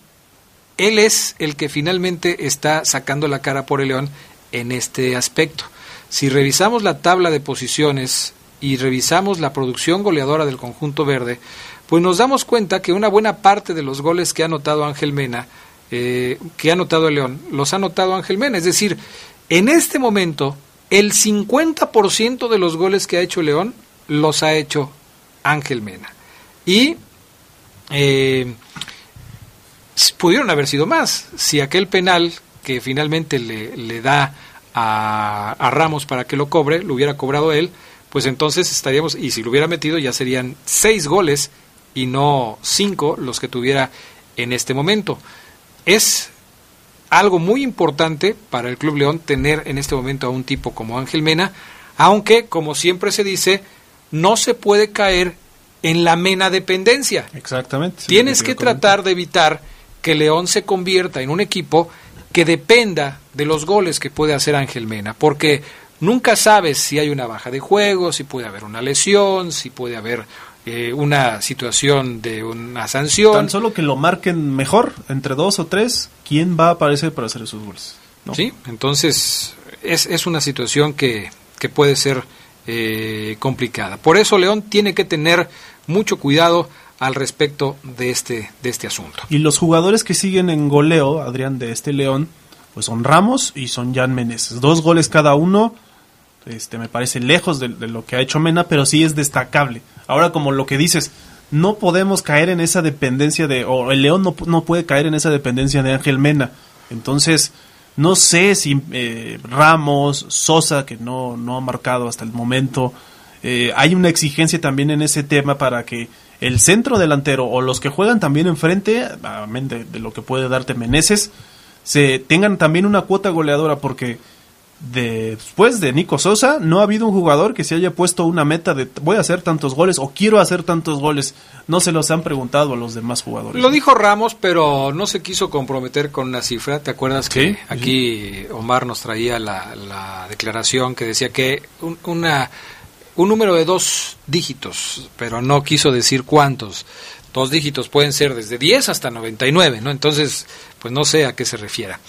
él es el que finalmente está sacando la cara por el León en este aspecto. Si revisamos la tabla de posiciones y revisamos la producción goleadora del conjunto verde, pues nos damos cuenta que una buena parte de los goles que ha anotado Ángel Mena, eh, que ha anotado el León, los ha anotado Ángel Mena. Es decir, en este momento, el 50% de los goles que ha hecho León los ha hecho Ángel Mena. Y eh, pudieron haber sido más. Si aquel penal que finalmente le, le da a, a, Ramos para que lo cobre, lo hubiera cobrado él, pues entonces estaríamos, y si lo hubiera metido ya serían seis goles y no cinco los que tuviera en este momento. Es algo muy importante para el Club León tener en este momento a un tipo como Ángel Mena, aunque, como siempre se dice, no se puede caer en la mena dependencia. Exactamente. Tienes que tratar de evitar que León se convierta en un equipo que dependa de los goles que puede hacer Ángel Mena, porque nunca sabes si hay una baja de juego, si puede haber una lesión, si puede haber eh, una situación de una sanción. Tan solo que lo marquen mejor, entre dos o tres, ¿quién va a aparecer para hacer esos goles? Sí, entonces es, es una situación que, que puede ser eh, complicada. Por eso León tiene que tener mucho cuidado al respecto de este, de este asunto. Y los jugadores que siguen en goleo, Adrián, de este León, pues son Ramos y son Jan Meneses. Dos goles cada uno, este me parece lejos de, lo que ha hecho Mena, pero sí es destacable. Ahora, como lo que dices, no podemos caer en esa dependencia de, o el León no, no puede caer en esa dependencia de Ángel Mena. Entonces, no sé si eh, Ramos, Sosa, que no, no ha marcado hasta el momento, eh, hay una exigencia también en ese tema para que el centro delantero o los que juegan también enfrente, de, de lo que puede darte Meneses, se tengan también una cuota goleadora porque después de Nico Sosa no ha habido un jugador que se haya puesto una meta de voy a hacer tantos goles o quiero hacer tantos goles. No se los han preguntado a los demás jugadores. Lo dijo Ramos, pero no se quiso comprometer con una cifra. ¿Te acuerdas que aquí Omar nos traía la, la declaración que decía que un, una un número de dos dígitos, pero no quiso decir cuántos. Dos dígitos pueden ser desde 10 hasta 99, ¿no? Entonces, pues no sé a qué se refiera.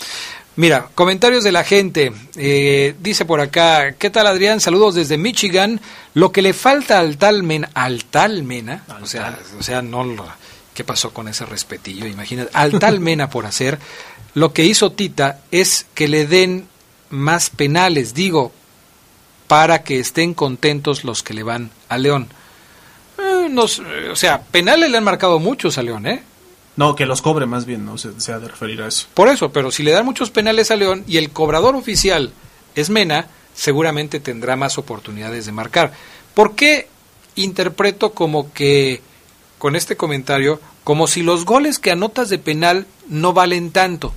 Mira, comentarios de la gente. Eh, dice por acá, ¿qué tal Adrián? Saludos desde Michigan. Lo que le falta al tal Mena, al tal Mena, al o sea, tal. o sea, no lo, ¿qué pasó con ese respetillo? Imagínate, al tal Mena por hacer, lo que hizo Tita es que le den más penales, digo, para que estén contentos los que le van a León. Eh, nos, o sea, penales le han marcado muchos a León, ¿eh? No, que los cobre más bien, no se, se ha de referir a eso. Por eso, pero si le dan muchos penales a León y el cobrador oficial es Mena, seguramente tendrá más oportunidades de marcar. ¿Por qué interpreto como que, con este comentario, como si los goles que anotas de penal no valen tanto?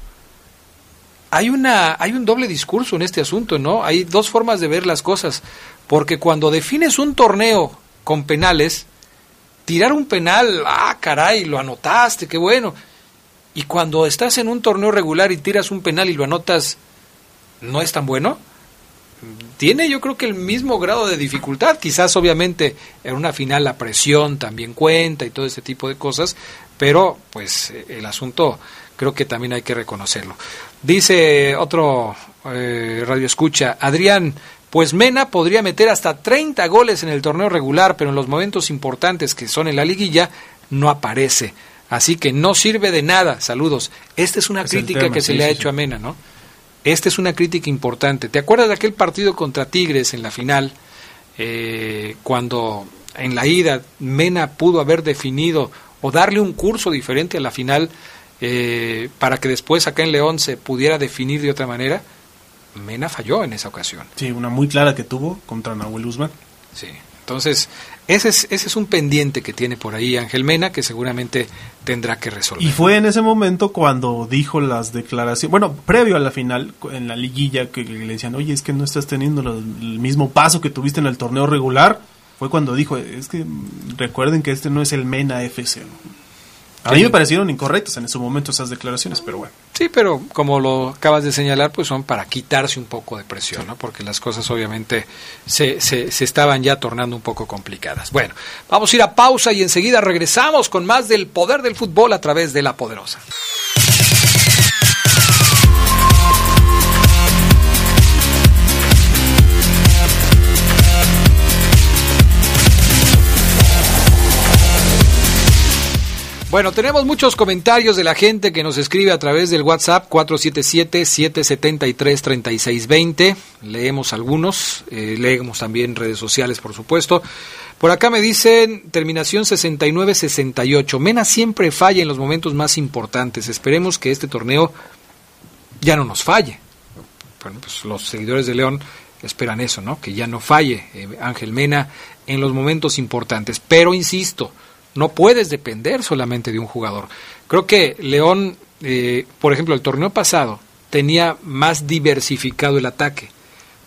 Hay, una, hay un doble discurso en este asunto, ¿no? Hay dos formas de ver las cosas. Porque cuando defines un torneo con penales, tirar un penal, ah, caray, lo anotaste, qué bueno. Y cuando estás en un torneo regular y tiras un penal y lo anotas, ¿no es tan bueno? Tiene yo creo que el mismo grado de dificultad. Quizás obviamente en una final la presión también cuenta y todo ese tipo de cosas, pero pues el asunto creo que también hay que reconocerlo. Dice otro eh, radio escucha, Adrián, pues Mena podría meter hasta 30 goles en el torneo regular, pero en los momentos importantes que son en la liguilla no aparece. Así que no sirve de nada. Saludos. Esta es una es crítica tema, que se sí, le ha sí, hecho a Mena, ¿no? Esta es una crítica importante. ¿Te acuerdas de aquel partido contra Tigres en la final? Eh, cuando en la ida Mena pudo haber definido o darle un curso diferente a la final eh, para que después acá en León se pudiera definir de otra manera, Mena falló en esa ocasión. Sí, una muy clara que tuvo contra Nahuel Guzmán. Sí, entonces ese es, ese es un pendiente que tiene por ahí Ángel Mena que seguramente tendrá que resolver. Y fue en ese momento cuando dijo las declaraciones, bueno, previo a la final, en la liguilla, que le decían, oye, es que no estás teniendo el mismo paso que tuviste en el torneo regular, fue cuando dijo, es que recuerden que este no es el MENA FC. A mí me parecieron incorrectas en ese momento esas declaraciones, pero bueno. Sí, pero como lo acabas de señalar, pues son para quitarse un poco de presión, ¿no? Porque las cosas obviamente se, se, se estaban ya tornando un poco complicadas. Bueno, vamos a ir a pausa y enseguida regresamos con más del poder del fútbol a través de la poderosa. Bueno, tenemos muchos comentarios de la gente que nos escribe a través del WhatsApp 477-773-3620. Leemos algunos, eh, leemos también redes sociales, por supuesto. Por acá me dicen terminación 69-68. Mena siempre falla en los momentos más importantes. Esperemos que este torneo ya no nos falle. Bueno, pues los seguidores de León esperan eso, ¿no? Que ya no falle eh, Ángel Mena en los momentos importantes. Pero insisto, no puedes depender solamente de un jugador. Creo que León, eh, por ejemplo, el torneo pasado tenía más diversificado el ataque.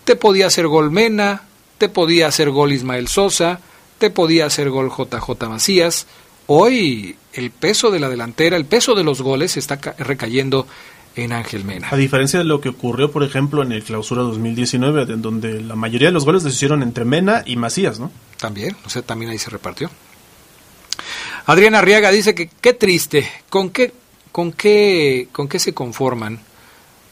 Te podía hacer gol Mena, te podía hacer gol Ismael Sosa, te podía hacer gol JJ Macías. Hoy el peso de la delantera, el peso de los goles está recayendo en Ángel Mena. A diferencia de lo que ocurrió, por ejemplo, en el Clausura 2019, en donde la mayoría de los goles se hicieron entre Mena y Macías, ¿no? También, o sea, también ahí se repartió. Adriana Arriaga dice que qué triste, ¿con qué, con qué, con qué se conforman?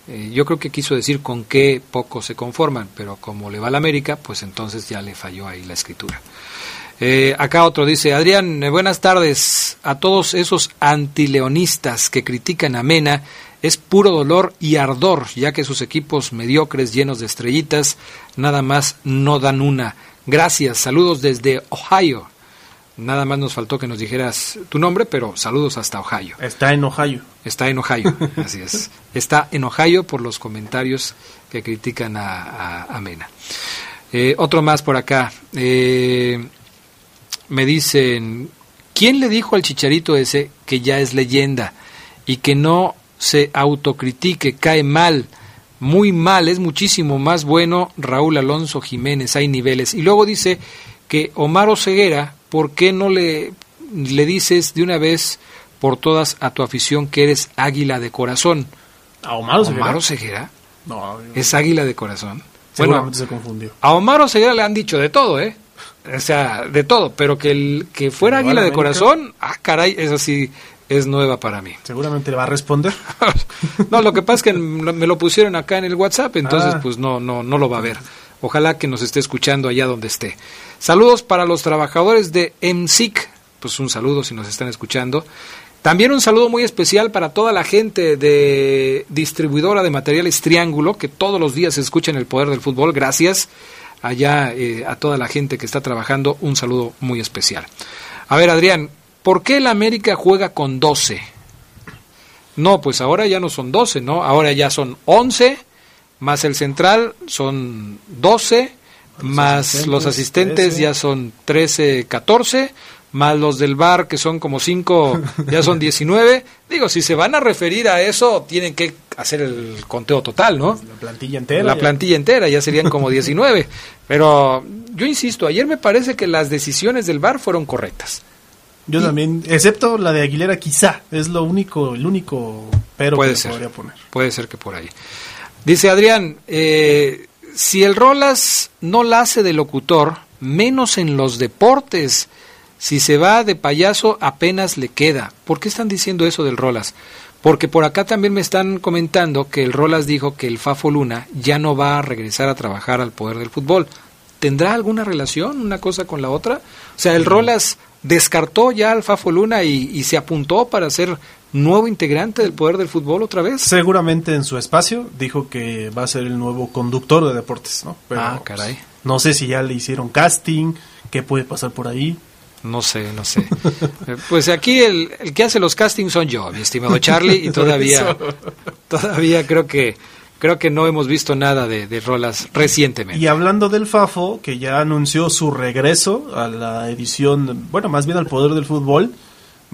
Eh, yo creo que quiso decir con qué poco se conforman, pero como le va a la América, pues entonces ya le falló ahí la escritura. Eh, acá otro dice, Adrián, eh, buenas tardes a todos esos antileonistas que critican a Mena. Es puro dolor y ardor, ya que sus equipos mediocres llenos de estrellitas nada más no dan una. Gracias, saludos desde Ohio. Nada más nos faltó que nos dijeras tu nombre, pero saludos hasta Ohio. Está en Ohio. Está en Ohio, así es. Está en Ohio por los comentarios que critican a, Mena. Eh, otro más por acá. Eh, me dicen, ¿quién le dijo al chicharito ese que ya es leyenda y que no se autocritique, cae mal? Muy mal, es muchísimo más bueno Raúl Alonso Jiménez, hay niveles. Y luego dice que Omar Ceguera ¿por qué no le, le dices de una vez por todas a tu afición que eres águila de corazón? ¿A Omar Omar Ceguera? No, es águila de corazón. Bueno, se confundió. A Omar Ceguera le han dicho de todo, ¿eh? O sea, de todo, pero que el que fuera águila de corazón, ah, caray, eso sí es nueva para mí. Seguramente le va a responder. no, lo que pasa es que me lo pusieron acá en el WhatsApp, entonces ah. pues no no no lo va a ver. Ojalá que nos esté escuchando allá donde esté. Saludos para los trabajadores de MSIC, pues un saludo si nos están escuchando. También un saludo muy especial para toda la gente de distribuidora de materiales Triángulo, que todos los días escuchan el poder del fútbol. Gracias allá eh, a toda la gente que está trabajando, un saludo muy especial. A ver, Adrián, ¿por qué el América juega con 12? No, pues ahora ya no son 12, ¿no? Ahora ya son 11, más el central son 12 más los asistentes ya son 13, 14, más los del bar que son como 5, ya son 19. Digo, si se van a referir a eso, tienen que hacer el conteo total, ¿no? La plantilla entera. La plantilla entera, ya serían como 19. Pero yo insisto, ayer me parece que las decisiones del bar fueron correctas. Yo también, excepto la de Aguilera, quizá, es lo único, el único pero puede ser, podría poner. Puede ser que por ahí. Dice Adrián, eh, si el Rolas no la hace de locutor, menos en los deportes. Si se va de payaso, apenas le queda. ¿Por qué están diciendo eso del Rolas? Porque por acá también me están comentando que el Rolas dijo que el Fafo Luna ya no va a regresar a trabajar al poder del fútbol. ¿Tendrá alguna relación una cosa con la otra? O sea, el. Rolas descartó ya al Fafo Luna y, y se apuntó para ser nuevo integrante del poder del fútbol otra vez. Seguramente en su espacio dijo que va a ser el nuevo conductor de deportes, ¿no? ah, caray. no sé si ya le hicieron casting, ¿Qué puede pasar por ahí? No sé, no sé. Eh, pues aquí el, el, que hace los castings son yo, mi estimado Charlie, y todavía, todavía creo que creo que no hemos visto nada de, de, rolas recientemente. Y hablando del Fafo, que ya anunció su regreso a la edición, bueno, más bien al poder del fútbol,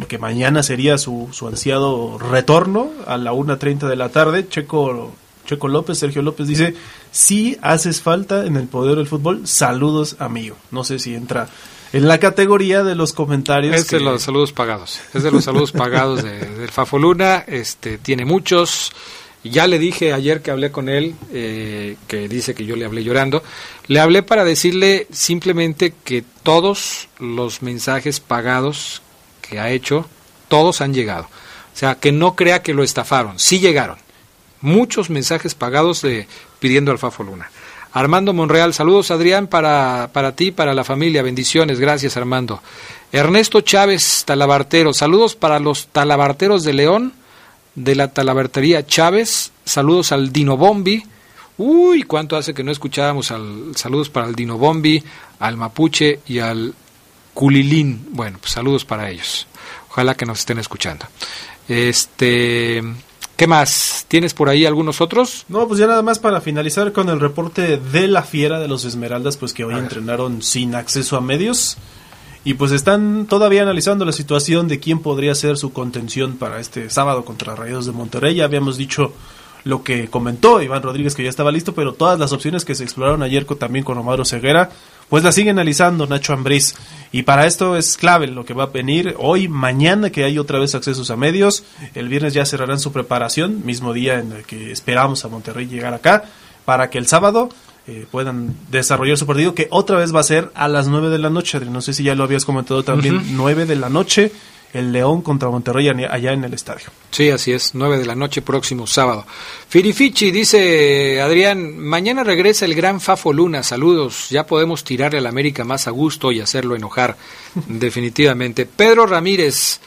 que mañana sería su, su ansiado retorno a la 1.30 de la tarde, Checo, Checo López, Sergio López dice, si haces falta en el poder del fútbol, saludos amigo. No sé si entra en la categoría de los comentarios. Es que... de los saludos pagados. Es de los saludos pagados de, del Fafo Luna. Este, tiene muchos. Ya le dije ayer que hablé con él, eh, que dice que yo le hablé llorando. Le hablé para decirle simplemente que todos los mensajes pagados que ha hecho, todos han llegado. O sea, que no crea que lo estafaron. Sí llegaron. Muchos mensajes pagados de, pidiendo al Fafo Luna. Armando Monreal, saludos Adrián para, para ti, para la familia, bendiciones, gracias Armando. Ernesto Chávez, talabartero, saludos para los talabarteros de León, de la talabartería Chávez, saludos al Dino Bombi. Uy, cuánto hace que no escuchábamos al saludos para el Dino Bombi, al Mapuche y al Culilín. Bueno, pues saludos para ellos. Ojalá que nos estén escuchando. Este, ¿Qué más? ¿Tienes por ahí algunos otros? No, pues ya nada más para finalizar con el reporte de la fiera de los Esmeraldas, pues que hoy entrenaron sin acceso a medios. Y pues están todavía analizando la situación de quién podría ser su contención para este sábado contra Rayados de Monterrey. Ya habíamos dicho lo que comentó Iván Rodríguez que ya estaba listo, pero todas las opciones que se exploraron ayer también con Omar Ceguera, pues la sigue analizando Nacho Ambriz. Y para esto es clave lo que va a venir hoy, mañana que hay otra vez accesos a medios. El viernes ya cerrarán su preparación, mismo día en el que esperamos a Monterrey llegar acá, para que el sábado eh, puedan desarrollar su partido, que otra vez va a ser a las 9 de la noche. No sé si ya lo habías comentado también, uh -huh. 9 de la noche el León contra Monterrey allá en el estadio. Sí, así es, 9 de la noche próximo sábado. Firifichi dice Adrián, mañana regresa el gran Fafo Luna, saludos, ya podemos tirarle al América más a gusto y hacerlo enojar, definitivamente. Pedro Ramírez,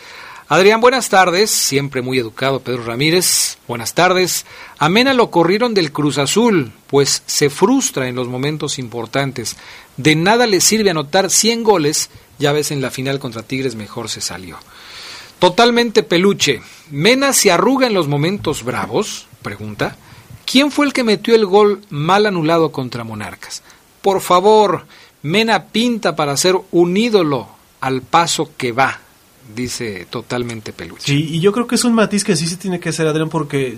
Adrián, buenas tardes, siempre muy educado Pedro Ramírez, buenas tardes. A Mena lo corrieron del Cruz Azul, pues se frustra en los momentos importantes. De nada le sirve anotar 100 goles, ya ves en la final contra Tigres mejor se salió. Totalmente peluche. ¿Mena se arruga en los momentos bravos? Pregunta. ¿Quién fue el que metió el gol mal anulado contra Monarcas? Por favor, Mena pinta para ser un ídolo al paso que va, dice totalmente peluche. Sí, y yo creo que es un matiz que sí se tiene que hacer, Adrián, porque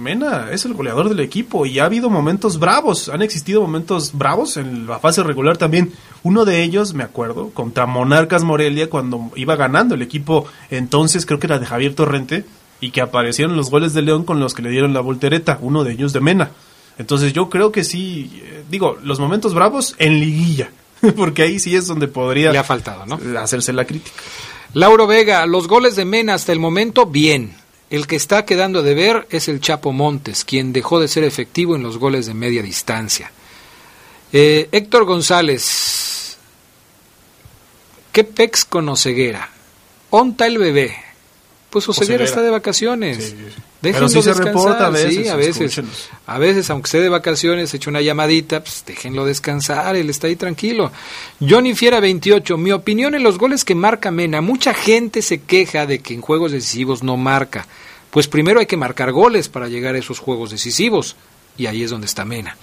Mena es el goleador del equipo y ha habido momentos bravos, han existido momentos bravos en la fase regular también. Uno de ellos, me acuerdo, contra Monarcas Morelia, cuando iba ganando el equipo, entonces creo que era de Javier Torrente, y que aparecieron los goles de León con los que le dieron la voltereta, uno de ellos de Mena. Entonces yo creo que sí, eh, digo, los momentos bravos en liguilla, porque ahí sí es donde podría Le ha faltado, ¿no? hacerse la crítica. Lauro Vega, los goles de Mena hasta el momento, bien. El que está quedando de ver es el Chapo Montes, quien dejó de ser efectivo en los goles de media distancia. Eh, Héctor González, ¿qué pex con Oceguera? ¿Onta el bebé? Pues Oceguera, está de vacaciones. Sí. Déjenlo sí se descansar. reporta a veces, sí, a veces. escúchenos. A veces, aunque esté de vacaciones, eche una llamadita, pues déjenlo descansar, él está ahí tranquilo. Johnny Fiera 28, mi opinión en los goles que marca Mena, mucha gente se queja de que en juegos decisivos no marca. Pues primero hay que marcar goles para llegar a esos juegos decisivos, y ahí es donde está Mena.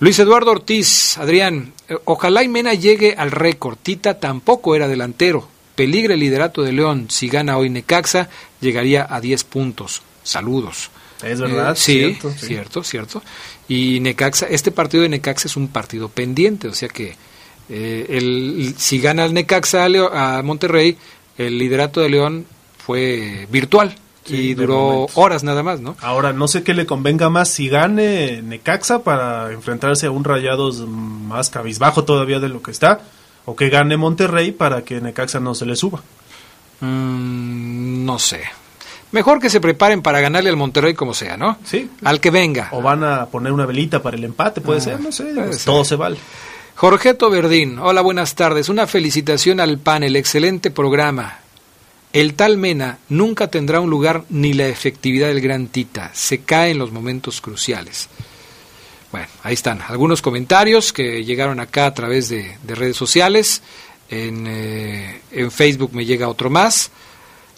Luis Eduardo Ortiz, Adrián, eh, ojalá y Mena llegue al récord. Tita tampoco era delantero. Peligra el liderato de León. Si gana hoy Necaxa, llegaría a 10 puntos. Saludos. Es verdad, Eh, sí, cierto, sí. cierto, cierto. Y Necaxa, este partido de Necaxa es un partido pendiente, o sea que eh, el, si gana el Necaxa a, Leo- a Monterrey, el liderato de León fue virtual Sí, y duró momento. horas nada más, ¿no? Ahora, no sé qué le convenga más si gane Necaxa para enfrentarse a un Rayados más cabizbajo todavía de lo que está, o que gane Monterrey para que Necaxa no se le suba. Mm, no sé. Mejor que se preparen para ganarle al Monterrey como sea, ¿no? Sí. Al que venga. O van a poner una velita para el empate, puede Ah, ser, no sé, pues, ser. todo se vale. Jorgeto Verdín, hola, buenas tardes. Una felicitación al panel, excelente programa. El tal Mena nunca tendrá un lugar ni la efectividad del gran Tita. Se cae en los momentos cruciales. Bueno, ahí están algunos comentarios que llegaron acá a través de, redes sociales. En, eh, en, Facebook me llega otro más.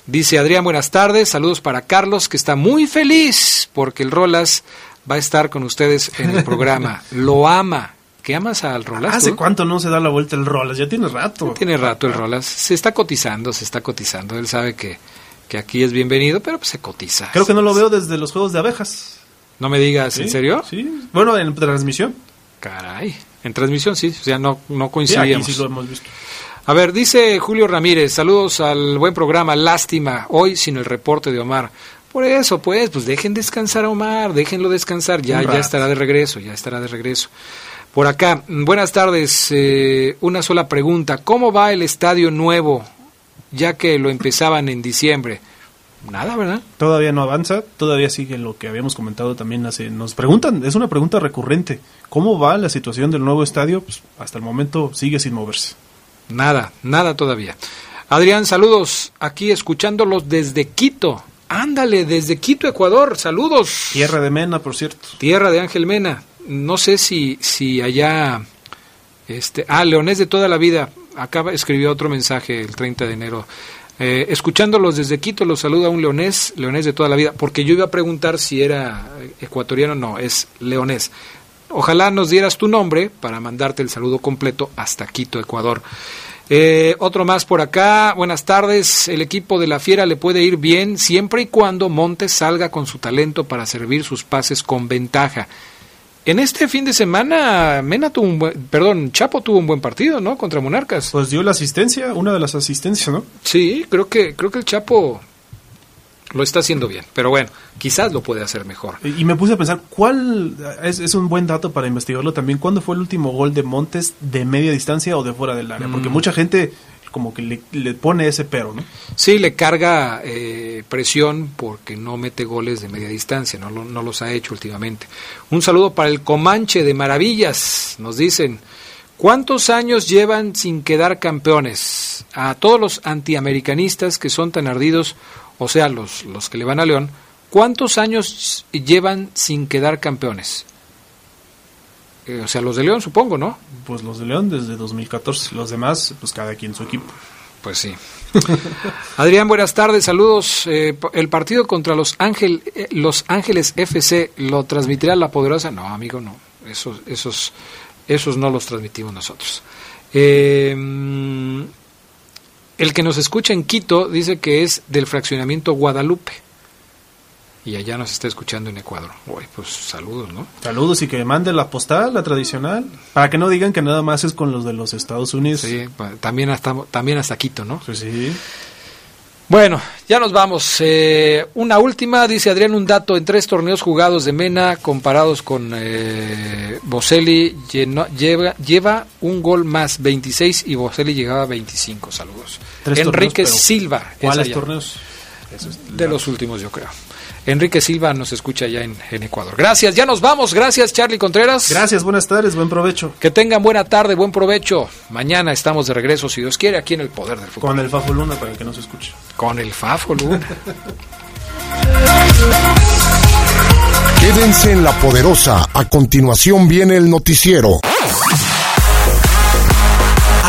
Dice Adrián, buenas tardes. Saludos para Carlos, que está muy feliz porque el Rolas va a estar con ustedes en el programa. Lo ama. ¿Qué amas al Rolas? ¿Hace cuánto no se da la vuelta el Rolas? Ya tiene rato. tiene rato el Rolas. Se está cotizando, se está cotizando. Él sabe que, que aquí es bienvenido, pero pues se cotiza. Creo que no lo veo desde los Juegos de Abejas. No me digas, ¿en serio? Sí, bueno, en transmisión. Caray, en transmisión sí, o sea, no, no coincidíamos. Sí, sí lo hemos visto. A ver, dice Julio Ramírez, saludos al buen programa, lástima, hoy sin el reporte de Omar. Por eso, pues, pues dejen descansar a Omar, déjenlo descansar, ya, ya estará de regreso, ya estará de regreso. Por acá, buenas tardes, eh, una sola pregunta, ¿cómo va el estadio nuevo, ya que lo empezaban en diciembre? nada, ¿verdad? Todavía no avanza, todavía sigue lo que habíamos comentado también hace. Nos preguntan, es una pregunta recurrente, ¿cómo va la situación del nuevo estadio? Pues hasta el momento sigue sin moverse. Nada, nada todavía. Adrián, saludos, aquí escuchándolos desde Quito. Ándale, desde Quito, Ecuador, saludos. Tierra de Mena, por cierto. Tierra de Ángel Mena. No sé si, si allá, este, ah, Leonés de toda la vida, acaba, escribió otro mensaje el 30 de enero. Eh, escuchándolos desde Quito, los saluda un leonés, leonés de toda la vida, porque yo iba a preguntar si era ecuatoriano, no, es leonés. Ojalá nos dieras tu nombre para mandarte el saludo completo hasta Quito, Ecuador. Eh, otro más por acá. Buenas tardes. El equipo de la Fiera le puede ir bien siempre y cuando Montes salga con su talento para servir sus pases con ventaja. En este fin de semana, Mena tuvo un buen, perdón, Chapo tuvo un buen partido, ¿no? Contra Monarcas. Pues dio la asistencia, una de las asistencias, ¿no? Sí, creo que, creo que el Chapo lo está haciendo bien, pero bueno, quizás lo puede hacer mejor. Y, me puse a pensar, ¿cuál es, es, un buen dato para investigarlo también? ¿Cuándo fue el último gol de Montes de media distancia o de fuera del área? Porque mm. mucha gente como que le, pone ese pero, ¿no? Sí, le carga eh, presión porque no mete goles de media distancia, no, no los ha hecho últimamente. Un saludo para el Comanche de Maravillas, nos dicen. ¿Cuántos años llevan sin quedar campeones? A todos los antiamericanistas que son tan ardidos, o sea, los, los que le van a León, ¿cuántos años llevan sin quedar campeones? Eh, o sea, los de León, supongo, ¿no? Pues los de León desde 2014. Los demás, pues cada quien su equipo. Pues sí. Adrián, buenas tardes, saludos. Eh, el partido contra los, Ángel, eh, los Ángeles FC lo transmitirá la poderosa. No, amigo, no. Esos, esos, esos no los transmitimos nosotros. el que nos escucha en Quito dice que es del fraccionamiento Guadalupe y allá nos está escuchando en Ecuador. Uy, pues saludos, ¿no? Saludos y que mande la postal, la tradicional, para que no digan que nada más es con los de los Estados Unidos. Sí, también hasta, también hasta Quito, ¿no? Sí, sí. Bueno, ya nos vamos. Eh, una última, dice Adrián, un dato en tres torneos jugados de Mena comparados con eh, Boselli, lleva, lleva un gol más, 26, y Boselli llegaba a 25. Saludos. Enrique Silva. ¿Cuáles torneos? de los últimos, yo creo. Enrique Silva nos escucha ya en, Ecuador. Gracias, ya nos vamos. Gracias, Charlie Contreras. Gracias, buenas tardes, buen provecho. Que tengan buena tarde, buen provecho. Mañana estamos de regreso, si Dios quiere, aquí en el Poder del Fútbol. Con el Fafo Luna, para que nos escuche. Con el Fafo Luna. Quédense en la poderosa. A continuación viene el noticiero.